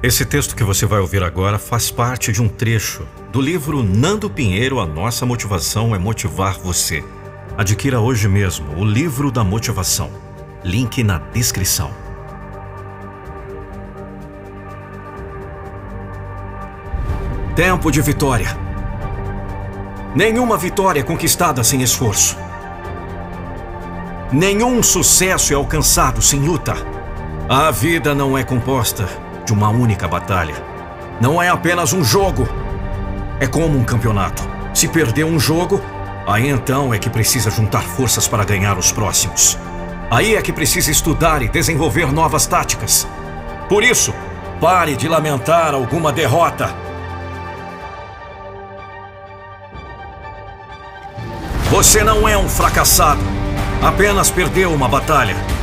Esse texto que você vai ouvir agora faz parte de um trecho do livro Nando Pinheiro A Nossa Motivação é Motivar Você. Adquira hoje mesmo o livro da motivação. Link na descrição. Tempo de vitória. Nenhuma vitória é conquistada sem esforço. Nenhum sucesso é alcançado sem luta. A vida não é composta de uma única batalha. Não é apenas um jogo. É como um campeonato. Se perder um jogo, aí então é que precisa juntar forças para ganhar os próximos. Aí é que precisa estudar e desenvolver novas táticas. Por isso, pare de lamentar alguma derrota. Você não é um fracassado. Apenas perdeu uma batalha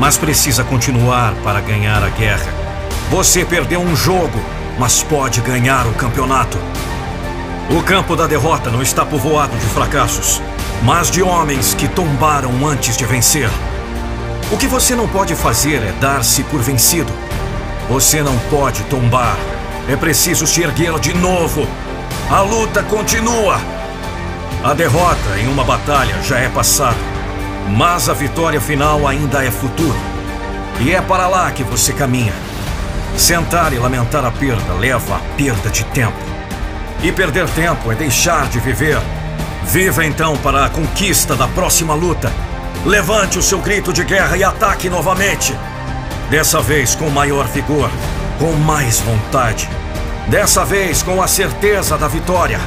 mas precisa continuar para ganhar a guerra. Você perdeu um jogo, mas pode ganhar o campeonato. O campo da derrota não está povoado de fracassos, mas de homens que tombaram antes de vencer. O que você não pode fazer é dar-se por vencido. Você não pode tombar. É preciso se erguer de novo. A luta continua. A derrota em uma batalha já é passado. Mas a vitória final ainda é futuro. E é para lá que você caminha. Sentar e lamentar a perda leva a perda de tempo. E perder tempo é deixar de viver. Viva então para a conquista da próxima luta. Levante o seu grito de guerra e ataque novamente. Dessa vez com maior vigor, com mais vontade. Dessa vez com a certeza da vitória.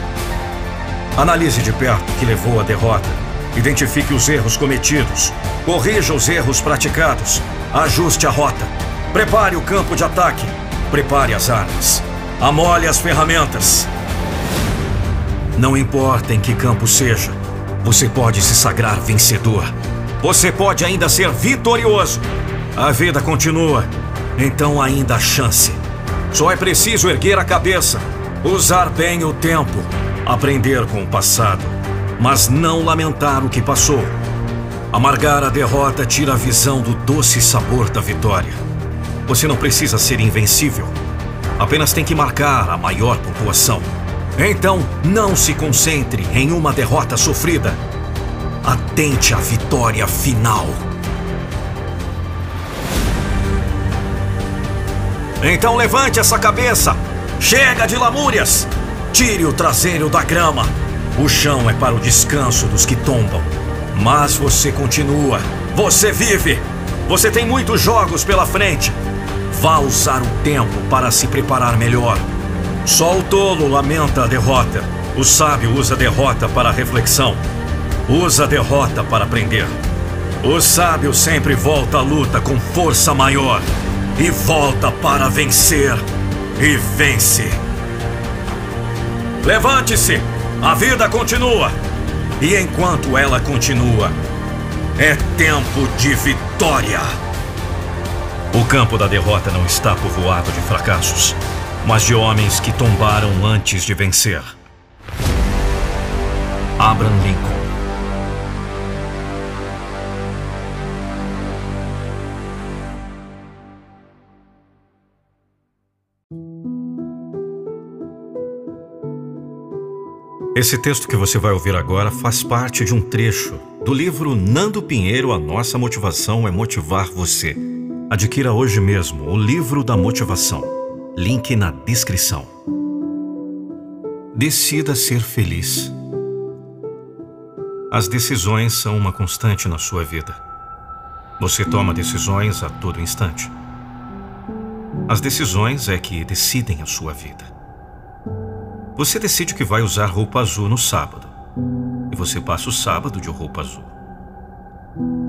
Analise de perto o que levou à derrota Identifique os erros cometidos. Corrija os erros praticados. Ajuste a rota. Prepare o campo de ataque. Prepare as armas. Amole as ferramentas. Não importa em que campo seja, você pode se sagrar vencedor. Você pode ainda ser vitorioso. A vida continua, então ainda há chance. Só é preciso erguer a cabeça, usar bem o tempo, aprender com o passado mas não lamentar o que passou. Amargar a derrota tira a visão do doce sabor da vitória. Você não precisa ser invencível. Apenas tem que marcar a maior pontuação. Então, não se concentre em uma derrota sofrida. Atente à vitória final. Então levante essa cabeça. Chega de lamúrias. Tire o traseiro da grama. O chão é para o descanso dos que tombam. Mas você continua. Você vive. Você tem muitos jogos pela frente. Vá usar o tempo para se preparar melhor. Só o tolo lamenta a derrota. O sábio usa a derrota para reflexão. Usa a derrota para aprender. O sábio sempre volta à luta com força maior. E volta para vencer. E vence. Levante-se! A vida continua. E enquanto ela continua, é tempo de vitória. O campo da derrota não está povoado de fracassos, mas de homens que tombaram antes de vencer. Abraham Lincoln Esse texto que você vai ouvir agora faz parte de um trecho do livro Nando Pinheiro A Nossa Motivação é Motivar Você. Adquira hoje mesmo o livro da motivação. Link na descrição. Decida ser feliz. As decisões são uma constante na sua vida. Você toma decisões a todo instante. As decisões é que decidem a sua vida. Você decide que vai usar roupa azul no sábado. E você passa o sábado de roupa azul.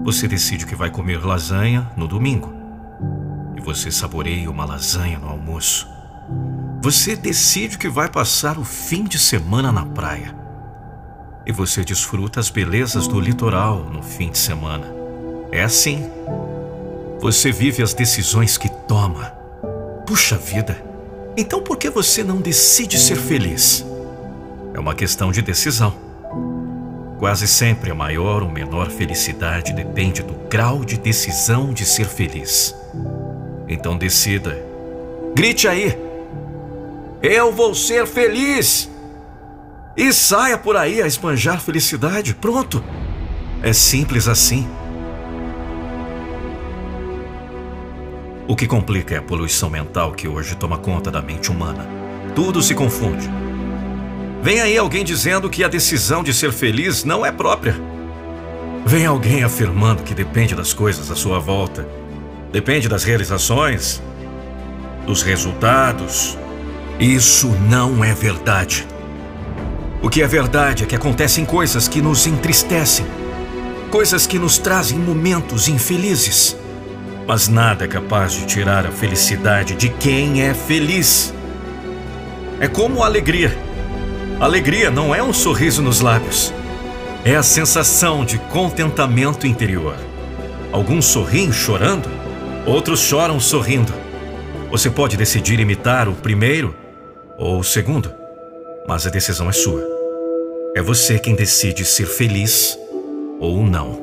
Você decide que vai comer lasanha no domingo. E você saboreia uma lasanha no almoço. Você decide que vai passar o fim de semana na praia. E você desfruta as belezas do litoral no fim de semana. É assim. Você vive as decisões que toma. Puxa vida! Então por que você não decide ser feliz? É uma questão de decisão. Quase sempre a maior ou menor felicidade depende do grau de decisão de ser feliz. Então decida. Grite aí: Eu vou ser feliz! E saia por aí a esbanjar felicidade. Pronto! É simples assim. O que complica é a poluição mental que hoje toma conta da mente humana. Tudo se confunde. Vem aí alguém dizendo que a decisão de ser feliz não é própria. Vem alguém afirmando que depende das coisas à sua volta. Depende das realizações, dos resultados. Isso não é verdade. O que é verdade é que acontecem coisas que nos entristecem, coisas que nos trazem momentos infelizes. Mas nada é capaz de tirar a felicidade de quem é feliz. É como a alegria. Alegria não é um sorriso nos lábios. É a sensação de contentamento interior. Alguns sorriem chorando, outros choram sorrindo. Você pode decidir imitar o primeiro ou o segundo, mas a decisão é sua. É você quem decide ser feliz ou não.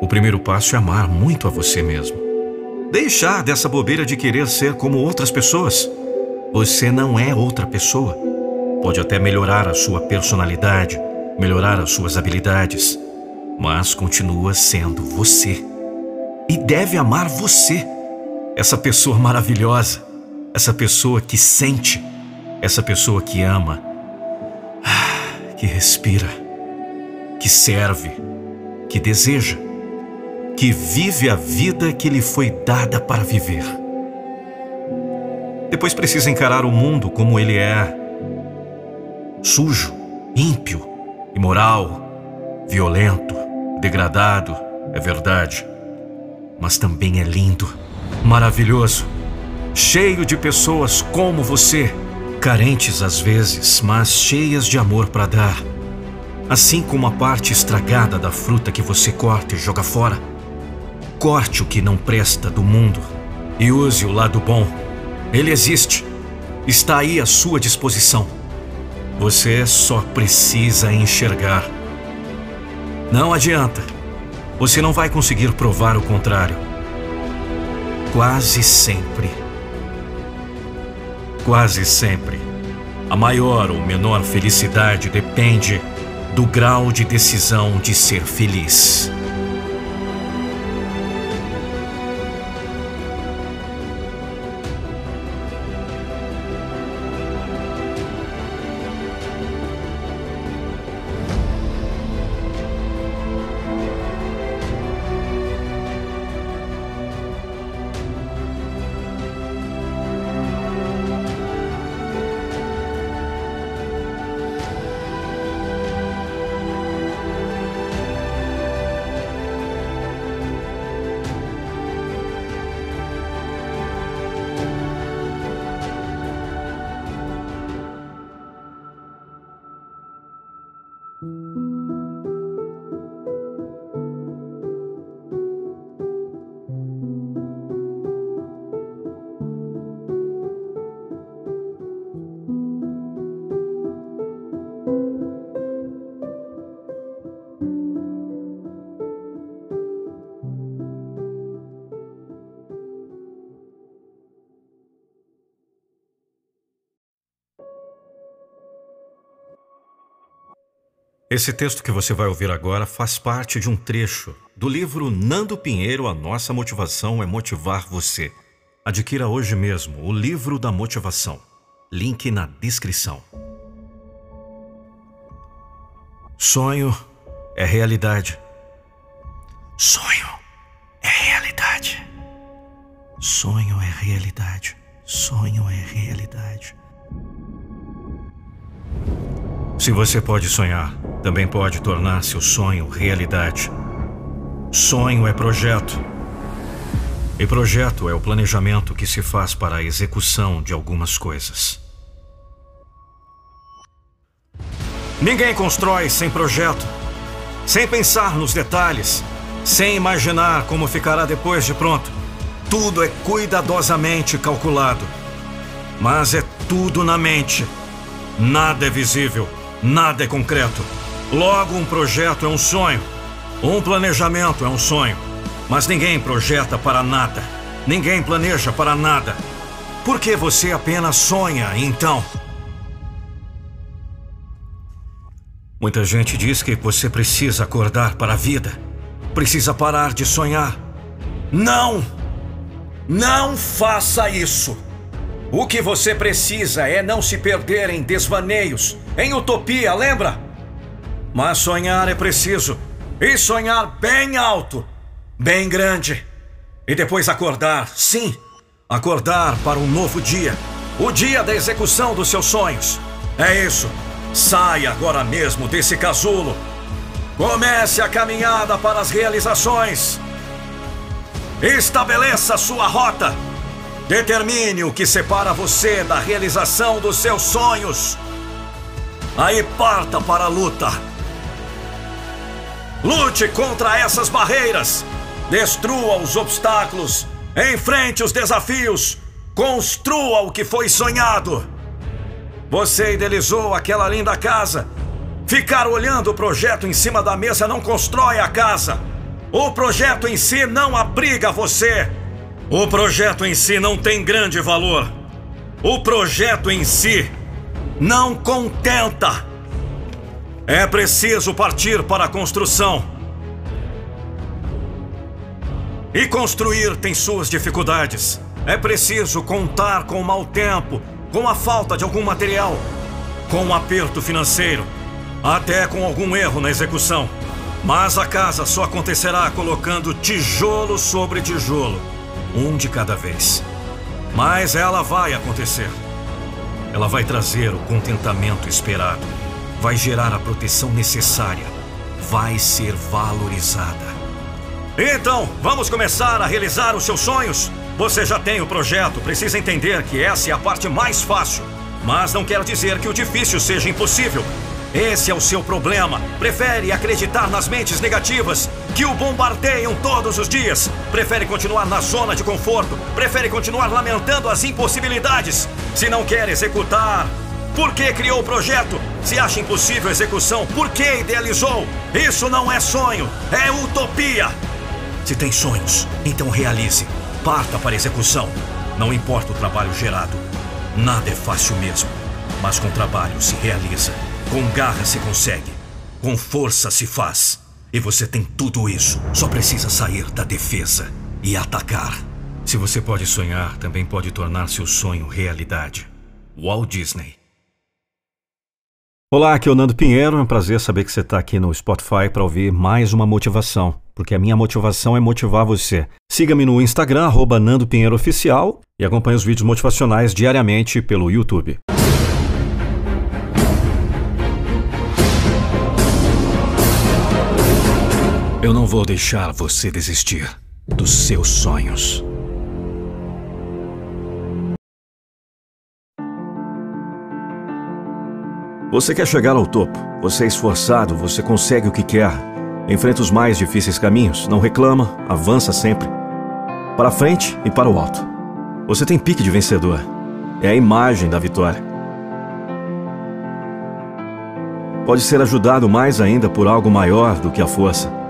O primeiro passo é amar muito a você mesmo. Deixar dessa bobeira de querer ser como outras pessoas. Você não é outra pessoa. Pode até melhorar a sua personalidade, melhorar as suas habilidades, mas continua sendo você. E deve amar você. Essa pessoa maravilhosa, essa pessoa que sente, essa pessoa que ama, que respira, que serve, que deseja que vive a vida que lhe foi dada para viver. Depois precisa encarar o mundo como ele é: sujo, ímpio, imoral, violento, degradado, é verdade. Mas também é lindo, maravilhoso, cheio de pessoas como você, carentes às vezes, mas cheias de amor para dar. Assim como a parte estragada da fruta que você corta e joga fora Corte o que não presta do mundo e use o lado bom. Ele existe. Está aí à sua disposição. Você só precisa enxergar. Não adianta. Você não vai conseguir provar o contrário. Quase sempre. Quase sempre. A maior ou menor felicidade depende do grau de decisão de ser feliz. Esse texto que você vai ouvir agora faz parte de um trecho do livro Nando Pinheiro A Nossa Motivação é Motivar Você. Adquira hoje mesmo o livro da motivação. Link na descrição. Sonho é realidade. Sonho é realidade. Sonho é realidade. Sonho é realidade. Se você pode sonhar, também pode tornar seu sonho realidade. Sonho é projeto. E projeto é o planejamento que se faz para a execução de algumas coisas. Ninguém constrói sem projeto, sem pensar nos detalhes, sem imaginar como ficará depois de pronto. Tudo é cuidadosamente calculado. Mas é tudo na mente. Nada é visível. Nada é concreto. Logo, um projeto é um sonho. Um planejamento é um sonho. Mas ninguém projeta para nada. Ninguém planeja para nada. Por que você apenas sonha, então? Muita gente diz que você precisa acordar para a vida. Precisa parar de sonhar. Não! Não faça isso! O que você precisa é não se perder em desvaneios, em utopia, lembra? Mas sonhar é preciso. E sonhar bem alto, bem grande. E depois acordar, sim, acordar para um novo dia. O dia da execução dos seus sonhos. É isso. Saia agora mesmo desse casulo. Comece a caminhada para as realizações. Estabeleça sua rota. Determine o que separa você da realização dos seus sonhos. Aí parta para a luta. Lute contra essas barreiras. Destrua os obstáculos. Enfrente os desafios. Construa o que foi sonhado. Você idealizou aquela linda casa. Ficar olhando o projeto em cima da mesa não constrói a casa. O projeto em si não abriga você. O projeto em si não tem grande valor. O projeto em si não contenta. É preciso partir para a construção. E construir tem suas dificuldades. É preciso contar com o mau tempo, com a falta de algum material, com um aperto financeiro, até com algum erro na execução. Mas a casa só acontecerá colocando tijolo sobre tijolo, um de cada vez. Mas ela vai acontecer. Ela vai trazer o contentamento esperado, vai gerar a proteção necessária, vai ser valorizada. Então, vamos começar a realizar os seus sonhos? Você já tem o projeto, precisa entender que essa é a parte mais fácil. Mas não quer dizer que o difícil seja impossível. Esse é o seu problema. Prefere acreditar nas mentes negativas que o bombardeiam todos os dias. Prefere continuar na zona de conforto. Prefere continuar lamentando as impossibilidades. Se não quer executar, por que criou o projeto? Se acha impossível a execução, por que idealizou? Isso não é sonho, é utopia. Se tem sonhos, então realize. Parta para a execução. Não importa o trabalho gerado. Nada é fácil mesmo. Mas com trabalho se realiza. Com garra se consegue. Com força se faz. E você tem tudo isso. Só precisa sair da defesa e atacar. Se você pode sonhar, também pode tornar seu sonho realidade. Walt Disney. Olá, aqui é o Nando Pinheiro. É um prazer saber que você está aqui no Spotify para ouvir mais uma motivação, porque a minha motivação é motivar você. Siga-me no Instagram, arroba Nando Pinheiro Oficial, e acompanhe os vídeos motivacionais diariamente pelo YouTube. Eu não vou deixar você desistir dos seus sonhos. Você quer chegar ao topo, você é esforçado, você consegue o que quer, enfrenta os mais difíceis caminhos, não reclama, avança sempre. Para frente e para o alto. Você tem pique de vencedor. É a imagem da vitória. Pode ser ajudado mais ainda por algo maior do que a força.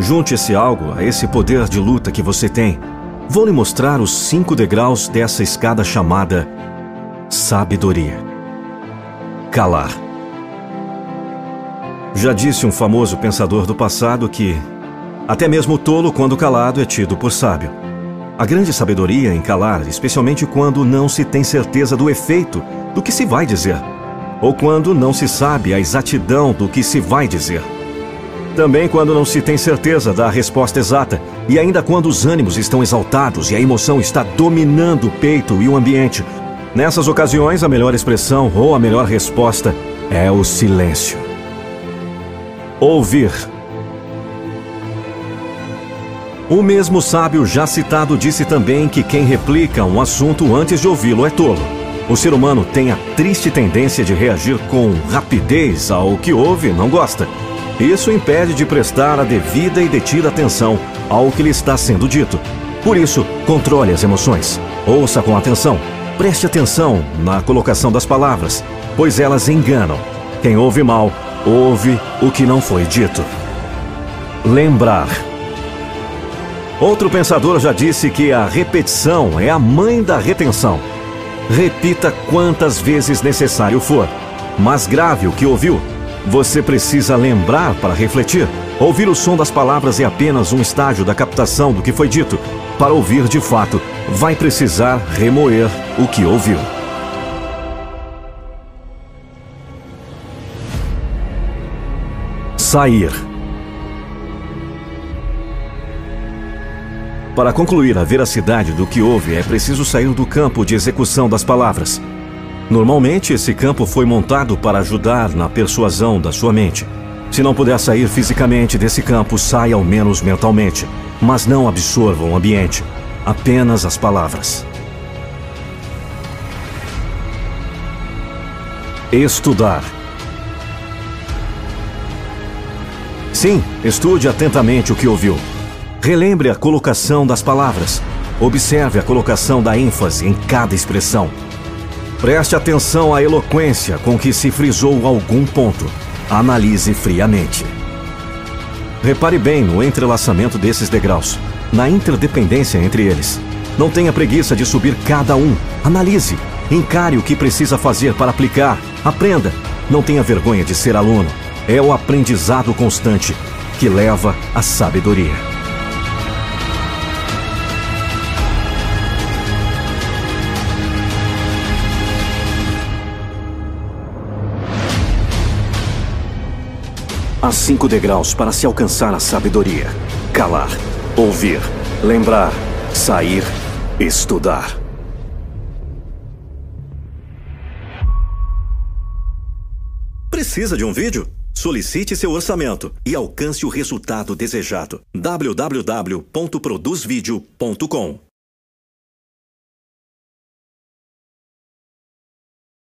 Junte esse algo a esse poder de luta que você tem. Vou lhe mostrar os cinco degraus dessa escada chamada sabedoria calar. Já disse um famoso pensador do passado que até mesmo o tolo, quando calado, é tido por sábio. A grande sabedoria em calar, especialmente quando não se tem certeza do efeito do que se vai dizer, ou quando não se sabe a exatidão do que se vai dizer. Também quando não se tem certeza da resposta exata, e ainda quando os ânimos estão exaltados e a emoção está dominando o peito e o ambiente, Nessas ocasiões, a melhor expressão ou a melhor resposta é o silêncio. Ouvir. O mesmo sábio já citado disse também que quem replica um assunto antes de ouvi-lo é tolo. O ser humano tem a triste tendência de reagir com rapidez ao que ouve e não gosta. Isso impede de prestar a devida e detida atenção ao que lhe está sendo dito. Por isso, controle as emoções. Ouça com atenção Preste atenção na colocação das palavras, pois elas enganam. Quem ouve mal, ouve o que não foi dito. Lembrar. Outro pensador já disse que a repetição é a mãe da retenção. Repita quantas vezes necessário for. Mas grave o que ouviu. Você precisa lembrar para refletir. Ouvir o som das palavras é apenas um estágio da captação do que foi dito. Para ouvir de fato, vai precisar remoer o que ouviu. Sair. Para concluir a veracidade do que houve, é preciso sair do campo de execução das palavras. Normalmente, esse campo foi montado para ajudar na persuasão da sua mente. Se não puder sair fisicamente desse campo, saia ao menos mentalmente. Mas não absorva o ambiente, apenas as palavras. Estudar. Sim, estude atentamente o que ouviu. Relembre a colocação das palavras. Observe a colocação da ênfase em cada expressão. Preste atenção à eloquência com que se frisou algum ponto. Analise friamente. Repare bem no entrelaçamento desses degraus, na interdependência entre eles. Não tenha preguiça de subir cada um. Analise. Encare o que precisa fazer para aplicar. Aprenda. Não tenha vergonha de ser aluno. É o aprendizado constante que leva à sabedoria. Há cinco degraus para se alcançar a sabedoria: calar, ouvir, lembrar, sair, estudar. Precisa de um vídeo? Solicite seu orçamento e alcance o resultado desejado. www.produzvideo.com